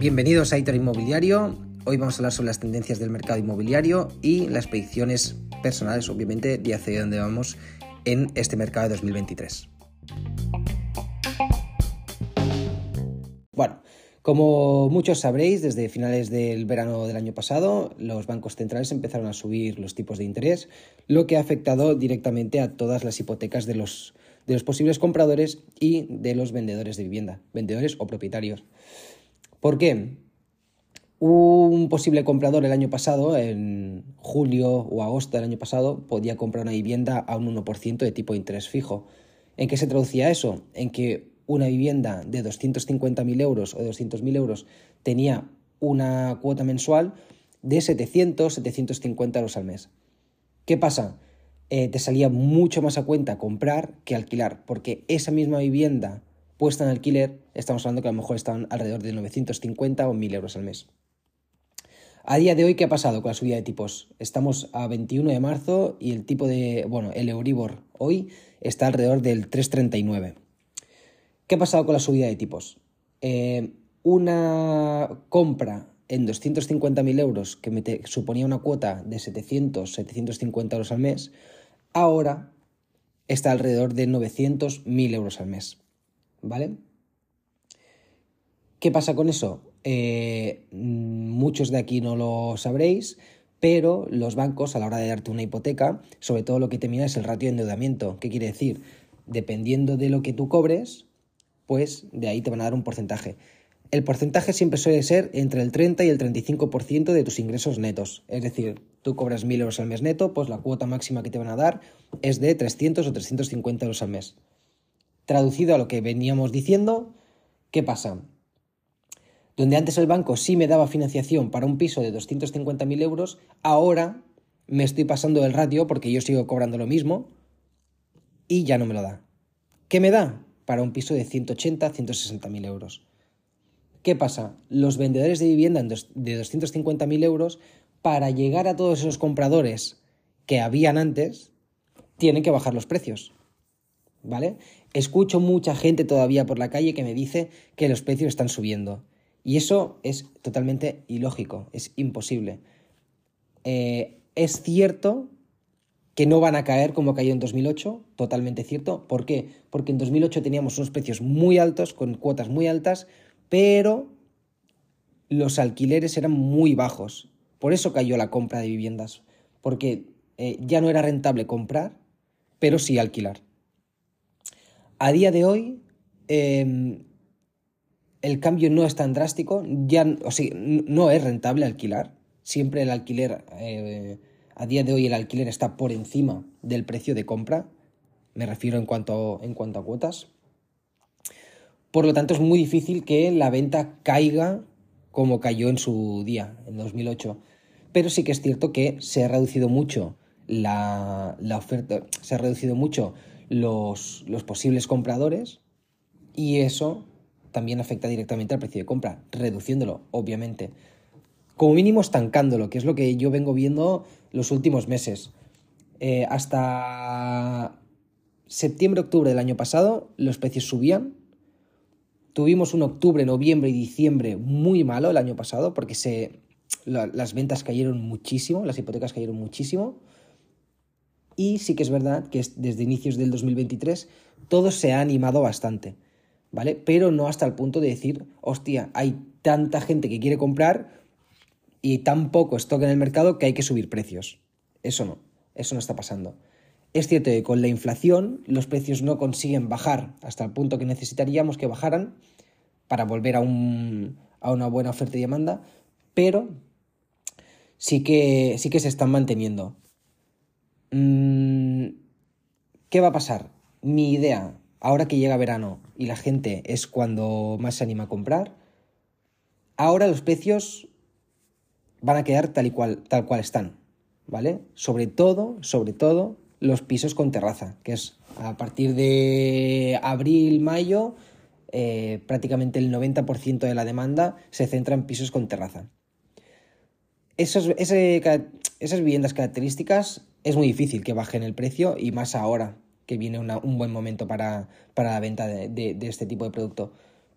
Bienvenidos a Hitor Inmobiliario. Hoy vamos a hablar sobre las tendencias del mercado inmobiliario y las predicciones personales, obviamente, de hacia dónde vamos en este mercado de 2023. Bueno, como muchos sabréis, desde finales del verano del año pasado, los bancos centrales empezaron a subir los tipos de interés, lo que ha afectado directamente a todas las hipotecas de los, de los posibles compradores y de los vendedores de vivienda, vendedores o propietarios. ¿Por qué? Un posible comprador el año pasado, en julio o agosto del año pasado, podía comprar una vivienda a un 1% de tipo de interés fijo. ¿En qué se traducía eso? En que una vivienda de 250.000 euros o de 200.000 euros tenía una cuota mensual de 700, 750 euros al mes. ¿Qué pasa? Eh, te salía mucho más a cuenta comprar que alquilar, porque esa misma vivienda puesta en alquiler, estamos hablando que a lo mejor estaban alrededor de 950 o 1000 euros al mes. A día de hoy, ¿qué ha pasado con la subida de tipos? Estamos a 21 de marzo y el tipo de, bueno, el Euribor hoy está alrededor del 339. ¿Qué ha pasado con la subida de tipos? Eh, una compra en 250.000 euros que me suponía una cuota de 700, 750 euros al mes, ahora está alrededor de 900, 1000 euros al mes. ¿Vale? ¿Qué pasa con eso? Eh, muchos de aquí no lo sabréis, pero los bancos a la hora de darte una hipoteca, sobre todo lo que te mira es el ratio de endeudamiento. ¿Qué quiere decir? Dependiendo de lo que tú cobres, pues de ahí te van a dar un porcentaje. El porcentaje siempre suele ser entre el 30 y el 35% de tus ingresos netos. Es decir, tú cobras 1.000 euros al mes neto, pues la cuota máxima que te van a dar es de 300 o 350 euros al mes. Traducido a lo que veníamos diciendo, ¿qué pasa? Donde antes el banco sí me daba financiación para un piso de 250.000 euros, ahora me estoy pasando el ratio porque yo sigo cobrando lo mismo y ya no me lo da. ¿Qué me da? Para un piso de 180, 160.000 euros. ¿Qué pasa? Los vendedores de vivienda de 250.000 euros, para llegar a todos esos compradores que habían antes, tienen que bajar los precios. ¿Vale? Escucho mucha gente todavía por la calle que me dice que los precios están subiendo. Y eso es totalmente ilógico, es imposible. Eh, es cierto que no van a caer como cayó en 2008, totalmente cierto. ¿Por qué? Porque en 2008 teníamos unos precios muy altos, con cuotas muy altas, pero los alquileres eran muy bajos. Por eso cayó la compra de viviendas, porque eh, ya no era rentable comprar, pero sí alquilar. A día de hoy, em, el cambio no es tan drástico, ya, o sea, no es rentable alquilar. Siempre el alquiler, eh, a día de hoy el alquiler está por encima del precio de compra, me refiero en cuanto, en cuanto a cuotas. Por lo tanto, es muy difícil que la venta caiga como cayó en su día, en 2008. Pero sí que es cierto que se ha reducido mucho la, oferta, se ha reducido mucho los, los posibles compradores y eso también afecta directamente al precio de compra, reduciéndolo, obviamente. Como mínimo estancándolo, que es lo que yo vengo viendo los últimos meses. Eh, hasta septiembre-octubre del año pasado los precios subían. Tuvimos un octubre, noviembre y diciembre muy malo el año pasado porque se, las ventas cayeron muchísimo, las hipotecas cayeron muchísimo. Y sí que es verdad que desde inicios del 2023 todo se ha animado bastante. ¿vale? Pero no hasta el punto de decir, hostia, hay tanta gente que quiere comprar y tan poco stock en el mercado que hay que subir precios. Eso no, eso no está pasando. Es cierto que con la inflación los precios no consiguen bajar hasta el punto que necesitaríamos que bajaran para volver a, un, a una buena oferta y demanda, pero sí que, sí que se están manteniendo. Mm, ¿Qué va a pasar? Mi idea, ahora que llega verano y la gente es cuando más se anima a comprar, ahora los precios van a quedar tal y cual, tal cual están, ¿vale? Sobre todo, sobre todo, los pisos con terraza, que es a partir de abril, mayo, eh, prácticamente el 90% de la demanda se centra en pisos con terraza. esas viviendas características es muy difícil que bajen el precio y más ahora, que viene un buen momento para, la venta de, este tipo de producto.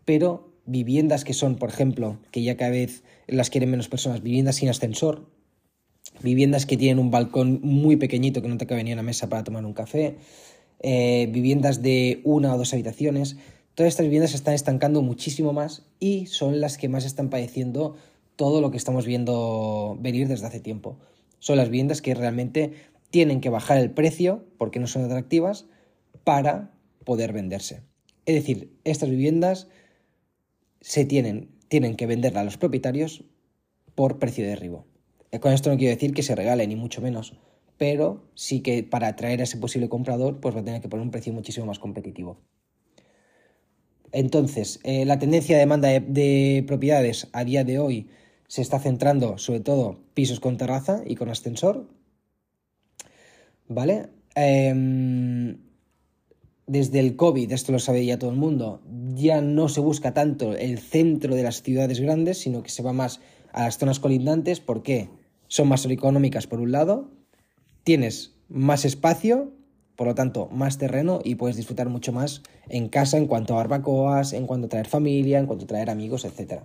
Pero viviendas que son, por ejemplo, que ya cada vez las quieren menos personas, viviendas sin ascensor, viviendas que tienen un balcón muy pequeñito que no te cabe ni una mesa para tomar un café, eh, viviendas de una o dos habitaciones, todas estas viviendas se están estancando muchísimo más y son las que más están padeciendo todo lo que estamos viendo venir desde hace tiempo. Son las viviendas que realmente tienen que bajar el precio porque no son atractivas para poder venderse. Es decir, estas viviendas se tienen, tienen que venderla a los propietarios por precio de derribo. Eh, con esto no quiero decir que se regale, ni mucho menos, pero sí que para atraer a ese posible comprador, pues va a tener que poner un precio muchísimo más competitivo. Entonces, eh, la tendencia de demanda de, propiedades a día de hoy se está centrando sobre todo pisos con terraza y con ascensor. ¿Vale? Em, desde el COVID, esto lo sabe ya todo el mundo, ya no se busca tanto el centro de las ciudades grandes, sino que se va más a las zonas colindantes. ¿Por qué? Son más económicas por un lado, tienes más espacio, por lo tanto, más terreno y puedes disfrutar mucho más en casa en cuanto a barbacoas, en cuanto a traer familia, en cuanto a traer amigos, etc.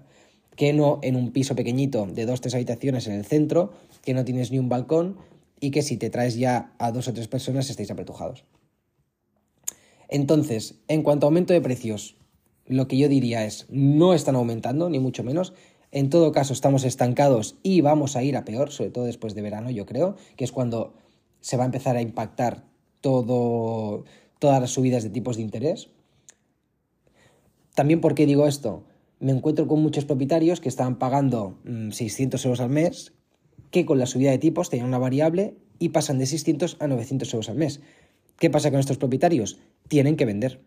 Que no en un piso pequeñito de dos o tres habitaciones en el centro, que no tienes ni un balcón y que si te traes ya a dos o tres personas estáis apretujados. Entonces, en cuanto a aumento de precios, lo que yo diría es, no están aumentando, ni mucho menos. En todo caso, estamos estancados y vamos a ir a peor, sobre todo después de verano, yo creo, que es cuando se va a empezar a impactar todo, todas las subidas de tipos de interés. También, ¿por qué digo esto? Me encuentro con muchos propietarios que estaban pagando 600 mm, euros al mes, que con la subida de tipos tenían una variable y pasan de 600 a 900 euros al mes. ¿Qué pasa con estos propietarios? Tienen que vender.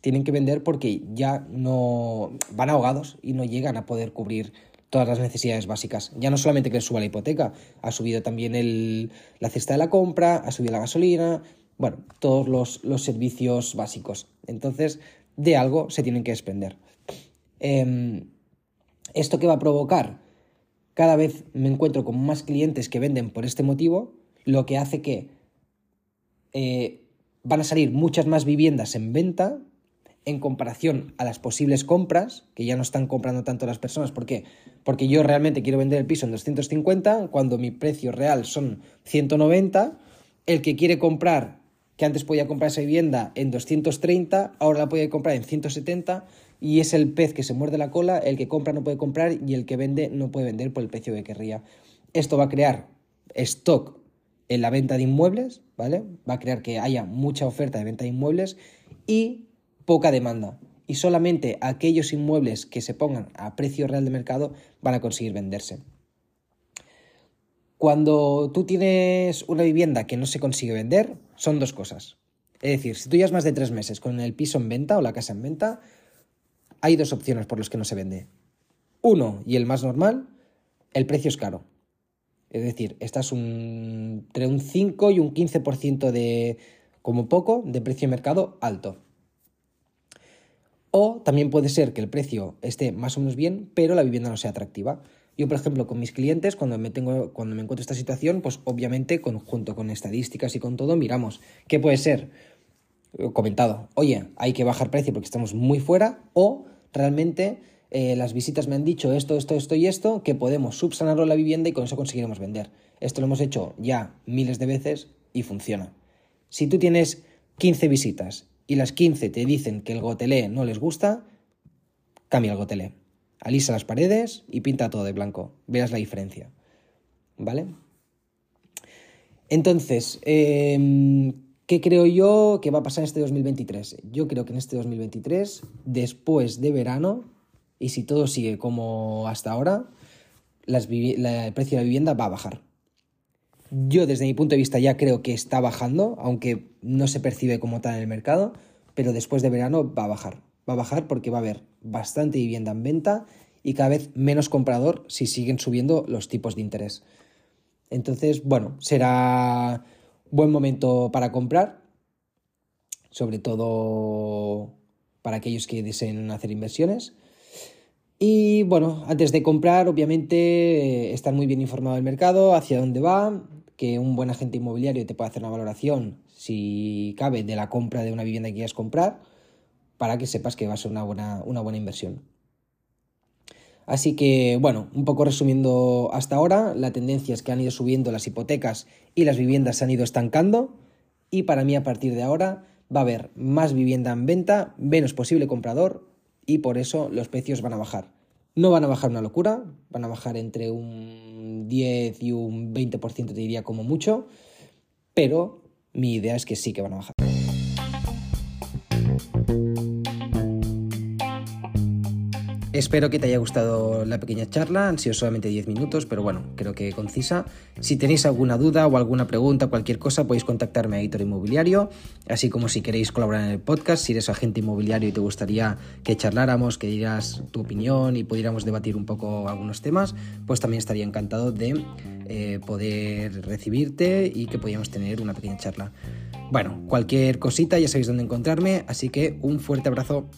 Tienen que vender porque ya no van ahogados y no llegan a poder cubrir todas las necesidades básicas. Ya no solamente que suba la hipoteca, ha subido también el, la cesta de la compra, ha subido la gasolina, bueno, todos los, servicios básicos. Entonces, de algo se tienen que desprender. Em, ¿Esto qué va a provocar? Cada vez me encuentro con más clientes que venden por este motivo, lo que hace que eh, van a salir muchas más viviendas en venta en comparación a las posibles compras, que ya no están comprando tanto las personas. ¿Por qué? Porque yo realmente quiero vender el piso en 250, cuando mi precio real son 190. El que quiere comprar, que antes podía comprar esa vivienda en 230, ahora la puede comprar en 170 y es el pez que se muerde la cola, el que compra no puede comprar y el que vende no puede vender por el precio que querría. Esto va a crear stock en la venta de inmuebles, ¿vale? Va a crear que haya mucha oferta de venta de inmuebles y poca demanda y solamente aquellos inmuebles que se pongan a precio real de mercado van a conseguir venderse. Cuando tú tienes una vivienda que no se consigue vender, son dos cosas. Es decir, si tú llevas más de tres meses con el piso en venta o la casa en venta, hay dos opciones por las que no se vende. Uno, y el más normal, el precio es caro. Es decir, estás entre un 5 y un 15% de, como poco, de precio de mercado alto. O también puede ser que el precio esté más o menos bien, pero la vivienda no sea atractiva. Yo, por ejemplo, con mis clientes, cuando me, tengo, cuando me encuentro esta situación, pues obviamente, junto con estadísticas y con todo, miramos qué puede ser comentado, oye, hay que bajar precio porque estamos muy fuera, o realmente eh, las visitas me han dicho esto, esto, esto y esto, que podemos subsanarlo la vivienda y con eso conseguiremos vender. Esto lo hemos hecho ya miles de veces y funciona. Si tú tienes 15 visitas y las 15 te dicen que el gotelé no les gusta, cambia el gotelé. Alisa las paredes y pinta todo de blanco. Veas la diferencia. ¿Vale? Entonces, em, ¿qué creo yo que va a pasar en este 2023? Yo creo que en este 2023, después de verano, y si todo sigue como hasta ahora, el precio de la vivienda va a bajar. Yo desde mi punto de vista ya creo que está bajando, aunque no se percibe como tal en el mercado, pero después de verano va a bajar. Va a bajar porque va a haber bastante vivienda en venta y cada vez menos comprador si siguen subiendo los tipos de interés. Entonces, bueno, será buen momento para comprar, sobre todo para aquellos que deseen hacer inversiones. Y bueno, antes de comprar, obviamente, estar muy bien informado del mercado, hacia dónde va, que un buen agente inmobiliario te pueda hacer una valoración, si cabe, de la compra de una vivienda que quieras comprar, para que sepas que va a ser una buena, una buena inversión. Así que, bueno, un poco resumiendo hasta ahora, la tendencia es que han ido subiendo las hipotecas y las viviendas se han ido estancando y para mí a partir de ahora va a haber más vivienda en venta, menos posible comprador y por eso los precios van a bajar. No van a bajar una locura, van a bajar entre un 10 y un 20% te diría como mucho, pero mi idea es que sí que van a bajar. Espero que te haya gustado la pequeña charla, han sido solamente 10 minutos, pero bueno, creo que concisa. Si tenéis alguna duda o alguna pregunta, cualquier cosa, podéis contactarme a Editor Inmobiliario, así como si queréis colaborar en el podcast, si eres agente inmobiliario y te gustaría que charláramos, que dieras tu opinión y pudiéramos debatir un poco algunos temas, pues también estaría encantado de eh, poder recibirte y que pudiéramos tener una pequeña charla. Bueno, cualquier cosita ya sabéis dónde encontrarme, así que un fuerte abrazo.